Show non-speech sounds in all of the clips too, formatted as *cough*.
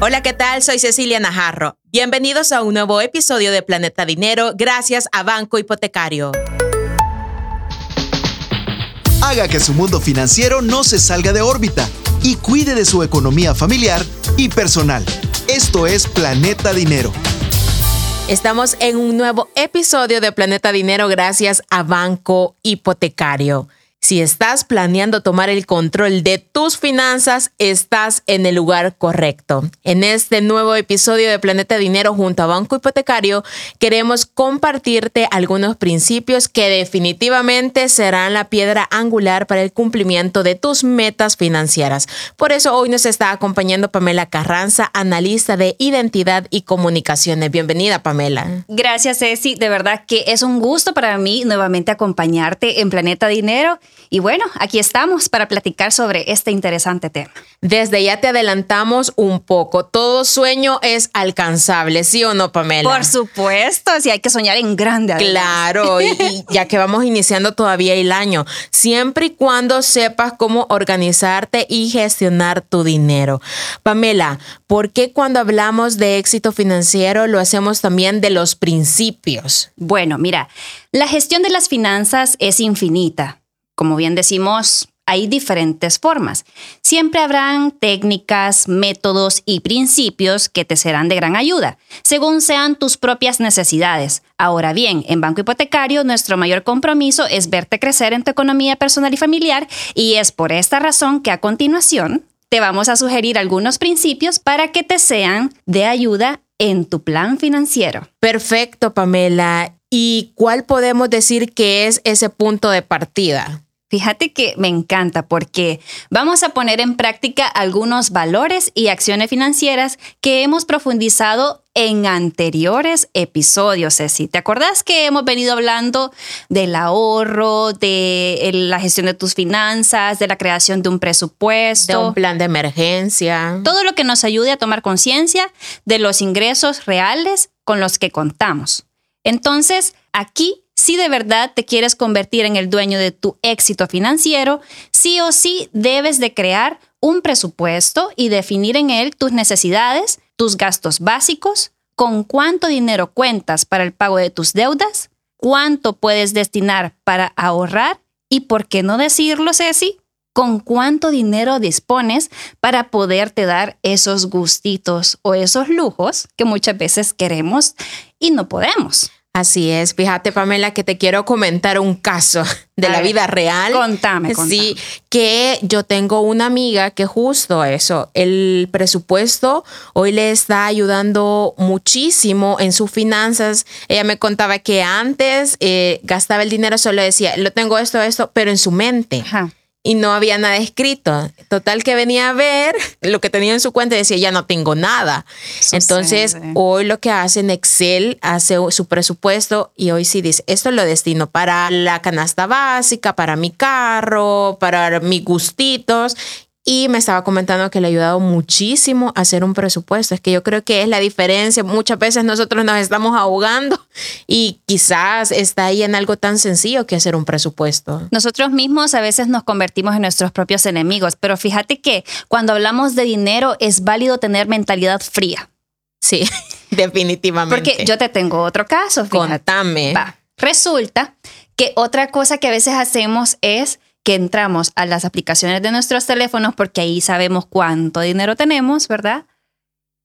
Hola, ¿qué tal? Soy Cecilia Najarro. Bienvenidos a un nuevo episodio de Planeta Dinero gracias a Banco Hipotecario. Haga que su mundo financiero no se salga de órbita y cuide de su economía familiar y personal. Esto es Planeta Dinero. Estamos en un nuevo episodio de Planeta Dinero gracias a Banco Hipotecario. Si estás planeando tomar el control de tus finanzas, estás en el lugar correcto. En este nuevo episodio de Planeta Dinero junto a Banco Hipotecario, queremos compartirte algunos principios que definitivamente serán la piedra angular para el cumplimiento de tus metas financieras. Por eso hoy nos está acompañando Pamela Carranza, analista de identidad y comunicaciones. Bienvenida, Pamela. Gracias, Ceci. De verdad que es un gusto para mí nuevamente acompañarte en Planeta Dinero y bueno, aquí estamos para platicar sobre este interesante tema. Desde ya te adelantamos un poco. Todo sueño es alcanzable, ¿sí o no, Pamela? Por supuesto, si hay que soñar en grande. Claro, y, *laughs* ya que vamos iniciando todavía el año, siempre y cuando sepas cómo organizarte y gestionar tu dinero. Pamela, ¿por qué cuando hablamos de éxito financiero lo hacemos también de los principios? Bueno, mira, la gestión de las finanzas es infinita como bien decimos, hay diferentes formas. Siempre habrán técnicas, métodos y principios que te serán de gran ayuda, según sean tus propias necesidades. Ahora bien, en Banco Hipotecario nuestro mayor compromiso es verte crecer en tu economía personal y familiar y es por esta razón que a continuación te vamos a sugerir algunos principios para que te sean de ayuda en tu plan financiero. Perfecto, Pamela. ¿Y cuál podemos decir que es ese punto de partida? Fíjate que me encanta porque vamos a poner en práctica algunos valores y acciones financieras que hemos profundizado en anteriores episodios, Ceci. ¿Te acordás que hemos venido hablando del ahorro, de la gestión de tus finanzas, de la creación de un presupuesto? De un plan de emergencia. Todo lo que nos ayude a tomar conciencia de los ingresos reales con los que contamos. Entonces, aquí si de verdad te quieres convertir en el dueño de tu éxito financiero, sí o sí debes de crear un presupuesto y definir en él tus necesidades, tus gastos básicos, con cuánto dinero cuentas para el pago de tus deudas, cuánto puedes destinar para ahorrar y, por qué no decirlo, Ceci, con cuánto dinero dispones para poderte dar esos gustitos o esos lujos que muchas veces queremos y no podemos. Así es. Fíjate, Pamela, que te quiero comentar un caso de la vida real. Contame, contame. Sí, que yo tengo una amiga que justo eso, el presupuesto hoy le está ayudando muchísimo en sus finanzas. Ella me contaba que antes eh, gastaba el dinero, solo decía, lo tengo esto, esto, pero en su mente. Ajá y no había nada escrito. Total que venía a ver lo que tenía en su cuenta y decía, ya no tengo nada. Entonces, hoy lo que hace en Excel, hace su presupuesto y hoy sí dice, esto lo destino para la canasta básica, para mi carro, para mis gustitos y me estaba comentando que le ha ayudado muchísimo a hacer un presupuesto. Es que yo creo que es la diferencia. Muchas veces nosotros nos estamos ahogando y quizás está ahí en algo tan sencillo que hacer un presupuesto. Nosotros mismos a veces nos convertimos en nuestros propios enemigos, pero fíjate que cuando hablamos de dinero es válido tener mentalidad fría. Sí, *laughs* definitivamente. Porque yo te tengo otro caso. Fíjate. Contame. Resulta que otra cosa que a veces hacemos es que entramos a las aplicaciones de nuestros teléfonos porque ahí sabemos cuánto dinero tenemos, ¿verdad?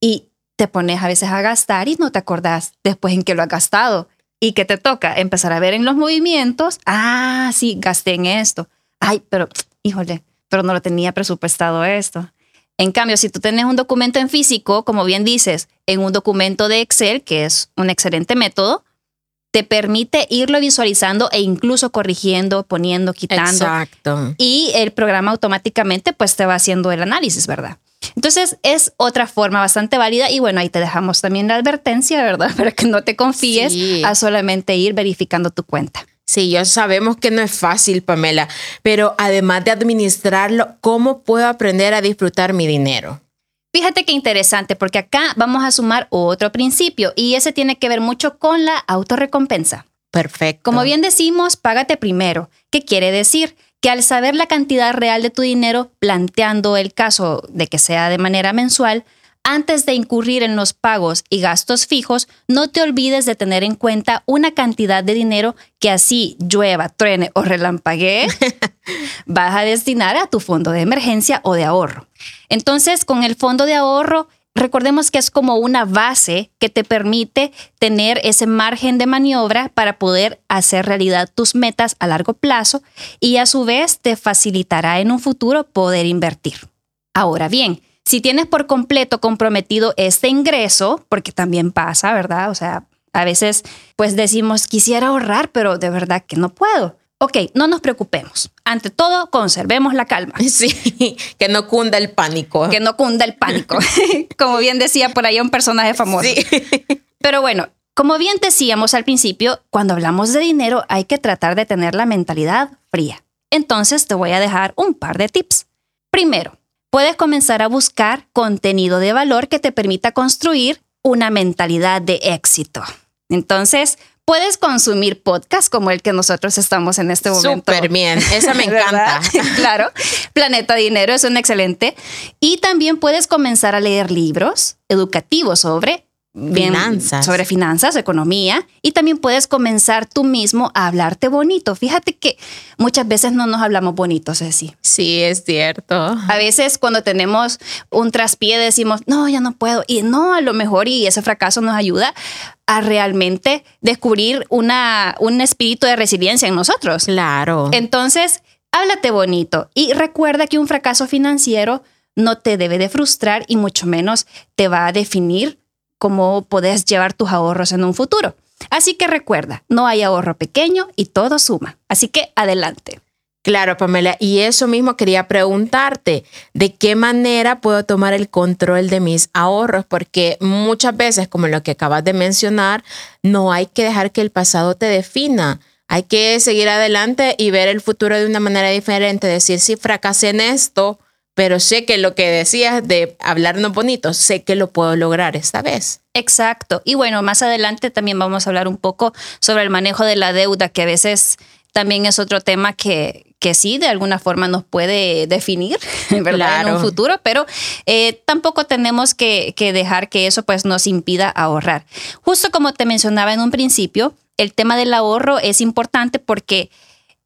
Y te pones a veces a gastar y no te acordás después en que lo has gastado. Y que te toca empezar a ver en los movimientos, ah, sí, gasté en esto. Ay, pero, híjole, pero no lo tenía presupuestado esto. En cambio, si tú tienes un documento en físico, como bien dices, en un documento de Excel, que es un excelente método, te permite irlo visualizando e incluso corrigiendo, poniendo, quitando. Exacto. Y el programa automáticamente pues te va haciendo el análisis, ¿verdad? Entonces es otra forma bastante válida y bueno, ahí te dejamos también la advertencia, ¿verdad? *laughs* Para que no te confíes a solamente ir verificando tu cuenta. Sí, ya sabemos que no es fácil, Pamela, pero además de administrarlo, ¿cómo puedo aprender a disfrutar mi dinero? Fíjate qué interesante, porque acá vamos a sumar otro principio y ese tiene que ver mucho con la autorrecompensa. Perfecto. Como bien decimos, págate primero. ¿Qué quiere decir? Que al saber la cantidad real de tu dinero, planteando el caso de que sea de manera mensual, Antes de incurrir en los pagos y gastos fijos, no te olvides de tener en cuenta una cantidad de dinero que así llueva, truene o relampaguee, *laughs* vas a destinar a tu fondo de emergencia o de ahorro. Entonces, con el fondo de ahorro, recordemos que es como una base que te permite tener ese margen de maniobra para poder hacer realidad tus metas a largo plazo y a su vez te facilitará en un futuro poder invertir. Ahora bien, si tienes por completo comprometido este ingreso, porque también pasa, ¿verdad? O sea, a veces pues decimos, quisiera ahorrar, pero de verdad que no puedo. Ok, no nos preocupemos. Ante todo, conservemos la calma. *laughs* Sí, que no cunda el pánico. Que no cunda el pánico. *laughs* Como bien decía por ahí un personaje famoso. Sí. *laughs* Pero bueno, como bien decíamos al principio, cuando hablamos de dinero hay que tratar de tener la mentalidad fría. Entonces te voy a dejar un par de tips. Primero, puedes comenzar a buscar contenido de valor que te permita construir una mentalidad de éxito. Entonces, puedes consumir podcasts como el que nosotros estamos en este momento. Súper bien, esa me *laughs* encanta. *laughs* claro, Planeta Dinero es un excelente. Y también puedes comenzar a leer libros educativos sobre finanzas. sobre finanzas, economía, y también puedes comenzar tú mismo a hablarte bonito. Fíjate que muchas veces no nos hablamos bonitos, Ceci. Sí, es cierto. A veces cuando tenemos un traspié decimos, no, ya no puedo, y no, a lo mejor, y ese fracaso nos ayuda a realmente descubrir una, un espíritu de resiliencia en nosotros. Claro. Entonces, háblate bonito y recuerda que un fracaso financiero no te debe de frustrar y mucho menos te va a definir cómo podés llevar tus ahorros en un futuro. Así que recuerda, no hay ahorro pequeño y todo suma. Así que adelante. Claro, Pamela, y eso mismo quería preguntarte, ¿de qué manera puedo tomar el control de mis ahorros? Porque muchas veces, como lo que acabas de mencionar, no hay que dejar que el pasado te defina. Hay que seguir adelante y ver el futuro de una manera diferente, decir, si fracasé en esto, pero sé que lo que decías de hablarnos bonito, sé que lo puedo lograr esta vez. Exacto. Y bueno, más adelante también vamos a hablar un poco sobre el manejo de la deuda, que a veces también es otro tema que, que sí, de alguna forma nos puede definir, *laughs* ¿verdad? En un futuro, pero eh, tampoco tenemos que, que dejar que eso pues nos impida ahorrar. Justo como te mencionaba en un principio, el tema del ahorro es importante porque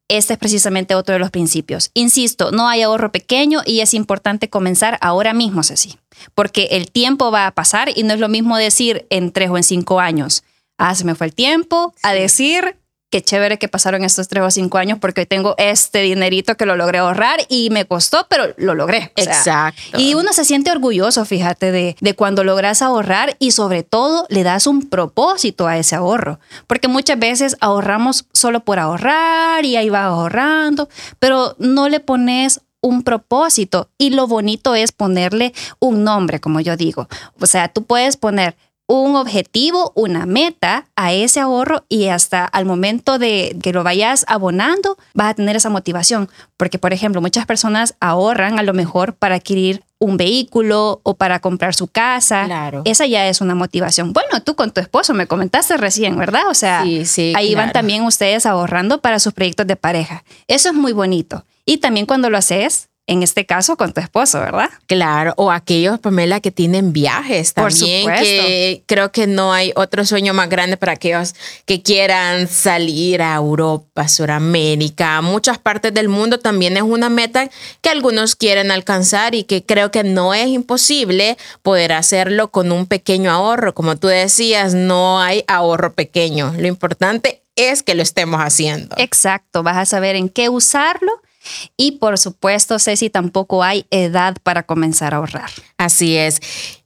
este es precisamente otro de los principios. Insisto, no hay ahorro pequeño y es importante comenzar ahora mismo, Ceci, porque el tiempo va a pasar y no es lo mismo decir en tres o en cinco años, ah, se me fue el tiempo, a decir, qué chévere que pasaron estos tres o cinco años porque hoy tengo este dinerito que lo logré ahorrar y me costó, pero lo logré. Exacto. Y uno se siente orgulloso, fíjate, de, de cuando logras ahorrar y sobre todo le das un propósito a ese ahorro. Porque muchas veces ahorramos solo por ahorrar y ahí va ahorrando, pero no le pones un propósito y lo bonito es ponerle un nombre, como yo digo. O sea, tú puedes poner un objetivo, una meta a ese ahorro y hasta al momento de que lo vayas abonando, vas a tener esa motivación. Porque, por ejemplo, muchas personas ahorran a lo mejor para adquirir un vehículo o para comprar su casa. Claro. Esa ya es una motivación. Bueno, tú con tu esposo me comentaste recién, ¿verdad? O sea, ahí van también ustedes ahorrando para sus proyectos de pareja. Eso es muy bonito. Y también cuando lo haces, en este caso con tu esposo, ¿verdad? Claro, o aquellos, Pamela, que tienen viajes también, Por que creo que no hay otro sueño más grande para aquellos que quieran salir a Europa, Sudamérica, muchas partes del mundo también es una meta que algunos quieren alcanzar y que creo que no es imposible poder hacerlo con un pequeño ahorro. Como tú decías, no hay ahorro pequeño. Lo importante es que lo estemos haciendo. Exacto, vas a saber en qué usarlo y por supuesto, Ceci, tampoco hay edad para comenzar a ahorrar. Así es.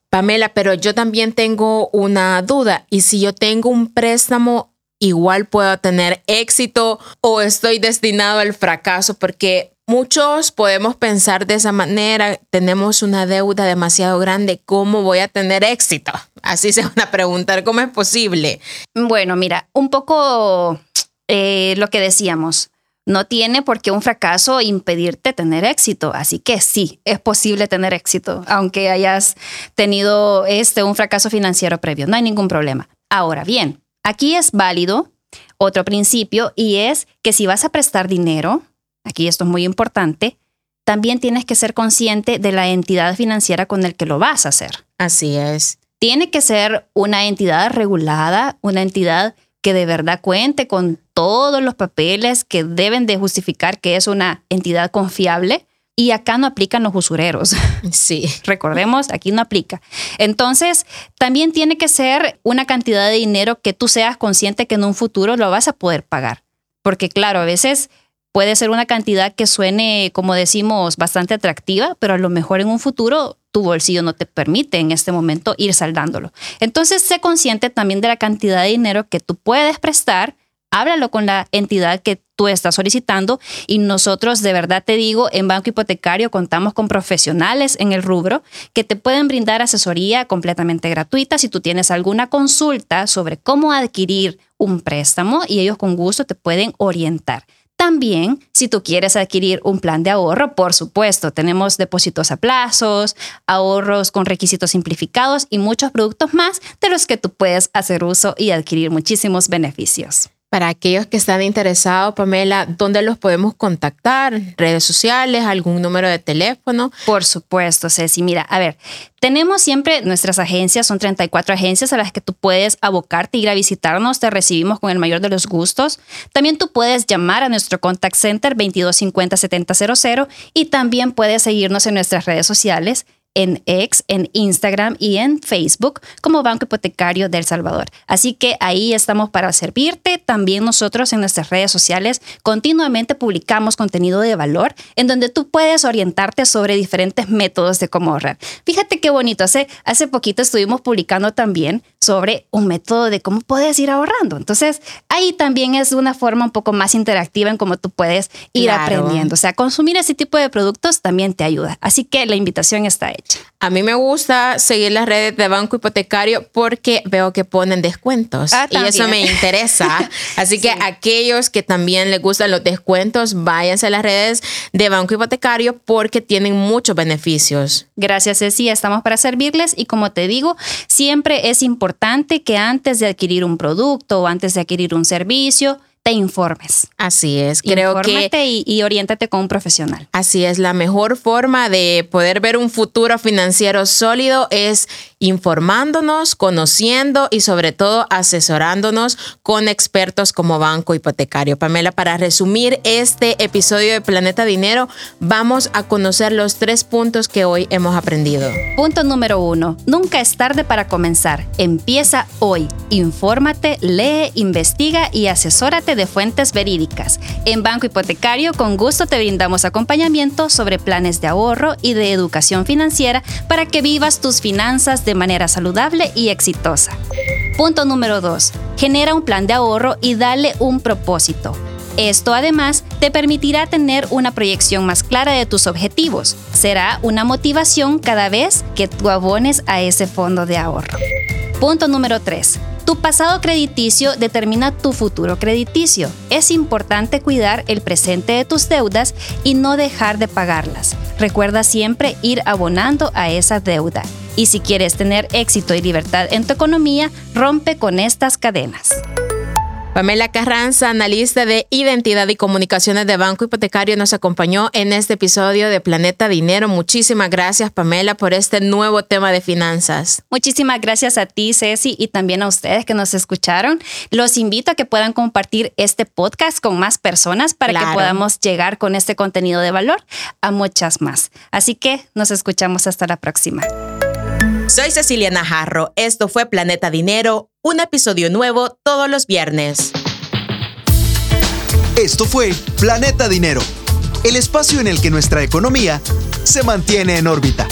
Pamela, pero yo también tengo una duda. ¿Y si yo tengo un préstamo, igual puedo tener éxito o estoy destinado al fracaso? Porque muchos podemos pensar de esa manera, tenemos una deuda demasiado grande, ¿cómo voy a tener éxito? Así se van a preguntar, ¿cómo es posible? Bueno, mira, un poco eh, lo que decíamos, no tiene por qué un fracaso impedirte tener éxito. Así que sí, es posible tener éxito, aunque hayas tenido este, un fracaso financiero previo. No hay ningún problema. Ahora bien, aquí es válido otro principio y es que si vas a prestar dinero, aquí esto es muy importante, también tienes que ser consciente de la entidad financiera con el que lo vas a hacer. Así es. Tiene que ser una entidad regulada, una entidad que de verdad cuente con todos los papeles que deben de justificar que es una entidad confiable. Y acá no aplican los usureros. *laughs* Sí. Recordemos, aquí no aplica. Entonces, también tiene que ser una cantidad de dinero que tú seas consciente que en un futuro lo vas a poder pagar. Porque claro, a veces puede ser una cantidad que suene, como decimos, bastante atractiva, pero a lo mejor en un futuro tu bolsillo no te permite en este momento ir saldándolo. Entonces, sé consciente también de la cantidad de dinero que tú puedes prestar, háblalo con la entidad que tú estás solicitando y nosotros de verdad te digo, en Banco Hipotecario contamos con profesionales en el rubro que te pueden brindar asesoría completamente gratuita si tú tienes alguna consulta sobre cómo adquirir un préstamo y ellos con gusto te pueden orientar. También, si tú quieres adquirir un plan de ahorro, por supuesto, tenemos depósitos a plazos, ahorros con requisitos simplificados y muchos productos más de los que tú puedes hacer uso y adquirir muchísimos beneficios. Para aquellos que están interesados, Pamela, ¿dónde los podemos contactar? ¿Redes sociales? ¿Algún número de teléfono? Por supuesto, Ceci. Mira, a ver, tenemos siempre nuestras agencias, son 34 agencias a las que tú puedes abocarte, ir a visitarnos, te recibimos con el mayor de los gustos. También tú puedes llamar a nuestro contact center 2250-7000 y también puedes seguirnos en nuestras redes sociales en X, en Instagram y en Facebook como Banco Hipotecario del Salvador. Así que ahí estamos para servirte. También nosotros en nuestras redes sociales continuamente publicamos contenido de valor en donde tú puedes orientarte sobre diferentes métodos de cómo ahorrar. Fíjate qué bonito. Hace, hace poquito estuvimos publicando también sobre un método de cómo puedes ir ahorrando. Entonces, ahí también es una forma un poco más interactiva en cómo tú puedes ir aprendiendo. O sea, consumir ese tipo de productos también te ayuda. Así que la invitación está hecha. A mí me gusta seguir las redes de Banco Hipotecario porque veo que ponen descuentos Ah, y eso me *laughs* interesa. Así que Sí. aquellos que también les gustan los descuentos, váyanse a las redes de Banco Hipotecario porque tienen muchos beneficios. Gracias, Ceci. Estamos para servirles y como te digo, siempre es importante que antes de adquirir un producto o antes de adquirir un servicio, te informes. Así es. Creo que Infórmate y, y oriéntate con un profesional. Así es, la mejor forma de poder ver un futuro financiero sólido es informándonos, conociendo y sobre todo asesorándonos con expertos como Banco Hipotecario. Pamela, para resumir este episodio de Planeta Dinero, vamos a conocer los tres puntos que hoy hemos aprendido. Punto número uno. Nunca es tarde para comenzar. Empieza hoy. Infórmate, lee, investiga y asesórate de fuentes verídicas. En Banco Hipotecario, con gusto te brindamos acompañamiento sobre planes de ahorro y de educación financiera para que vivas tus finanzas de manera saludable y exitosa. Punto número 2. Genera un plan de ahorro y dale un propósito. Esto además te permitirá tener una proyección más clara de tus objetivos. Será una motivación cada vez que tú abones a ese fondo de ahorro. Punto número 3. Tu pasado crediticio determina tu futuro crediticio. Es importante cuidar el presente de tus deudas y no dejar de pagarlas. Recuerda siempre ir abonando a esa deuda. Y si quieres tener éxito y libertad en tu economía, rompe con estas cadenas. Pamela Carranza, analista de identidad y comunicaciones de Banco Hipotecario, nos acompañó en este episodio de Planeta Dinero. Muchísimas gracias, Pamela, por este nuevo tema de finanzas. Muchísimas gracias a ti, Ceci, y también a ustedes que nos escucharon. Los invito a que puedan compartir este podcast con más personas para Claro. que podamos llegar con este contenido de valor a muchas más. Así que nos escuchamos hasta la próxima. Soy Cecilia Najarro. Esto fue Planeta Dinero, un episodio nuevo todos los viernes. Esto fue Planeta Dinero, el espacio en el que nuestra economía se mantiene en órbita.